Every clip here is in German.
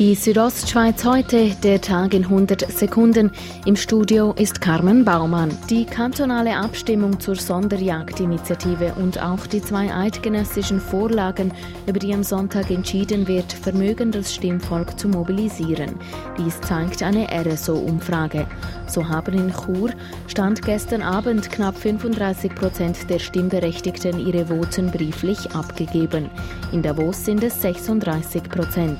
Die Südostschweiz heute, der Tag in 100 Sekunden. Im Studio ist Carmen Baumann. Die kantonale Abstimmung zur Sonderjagdinitiative und auch die zwei eidgenössischen Vorlagen, über die am Sonntag entschieden wird, vermögen das Stimmvolk zu mobilisieren. Dies zeigt eine RSO-Umfrage. So haben in Chur stand gestern Abend knapp 35 Prozent der Stimmberechtigten ihre Voten brieflich abgegeben. In Davos sind es 36 Prozent.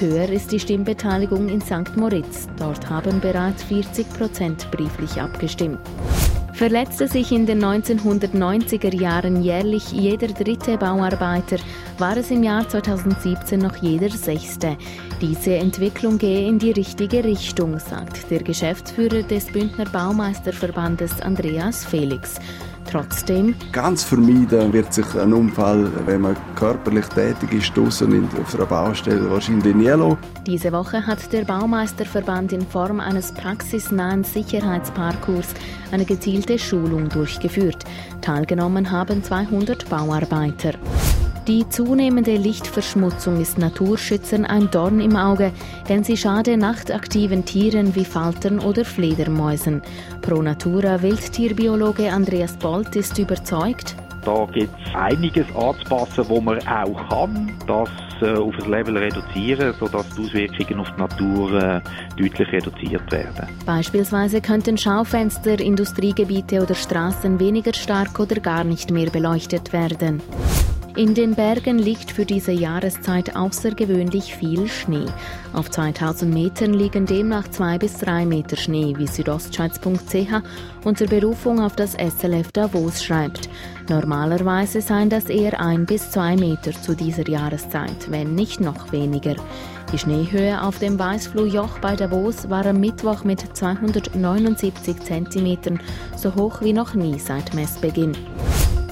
Höher ist die Stimmbeteiligung in St. Moritz. Dort haben bereits 40 Prozent brieflich abgestimmt. Verletzte sich in den 1990er Jahren jährlich jeder dritte Bauarbeiter, war es im Jahr 2017 noch jeder sechste. Diese Entwicklung gehe in die richtige Richtung, sagt der Geschäftsführer des Bündner Baumeisterverbandes Andreas Felix. Trotzdem. Ganz vermeiden wird sich ein Unfall, wenn man körperlich tätig ist, draußen auf einer Baustelle wahrscheinlich nie lassen. Diese Woche hat der Baumeisterverband in Form eines praxisnahen Sicherheitsparcours eine gezielte Schulung durchgeführt. Teilgenommen haben 200 Bauarbeiter. Die zunehmende Lichtverschmutzung ist Naturschützern ein Dorn im Auge, denn sie schade nachtaktiven Tieren wie Faltern oder Fledermäusen. Pro Natura Wildtierbiologe Andreas Bolt ist überzeugt, da gibt es einiges anzupassen, wo man auch kann, das äh, auf ein Level reduzieren, sodass die Auswirkungen auf die Natur äh, deutlich reduziert werden. Beispielsweise könnten Schaufenster, Industriegebiete oder Straßen weniger stark oder gar nicht mehr beleuchtet werden. In den Bergen liegt für diese Jahreszeit außergewöhnlich viel Schnee. Auf 2000 Metern liegen demnach zwei bis drei Meter Schnee, wie südostschweiz.ch unter Berufung auf das SLF Davos schreibt. Normalerweise seien das eher ein bis zwei Meter zu dieser Jahreszeit, wenn nicht noch weniger. Die Schneehöhe auf dem Weißfluhjoch bei Davos war am Mittwoch mit 279 Zentimetern so hoch wie noch nie seit Messbeginn.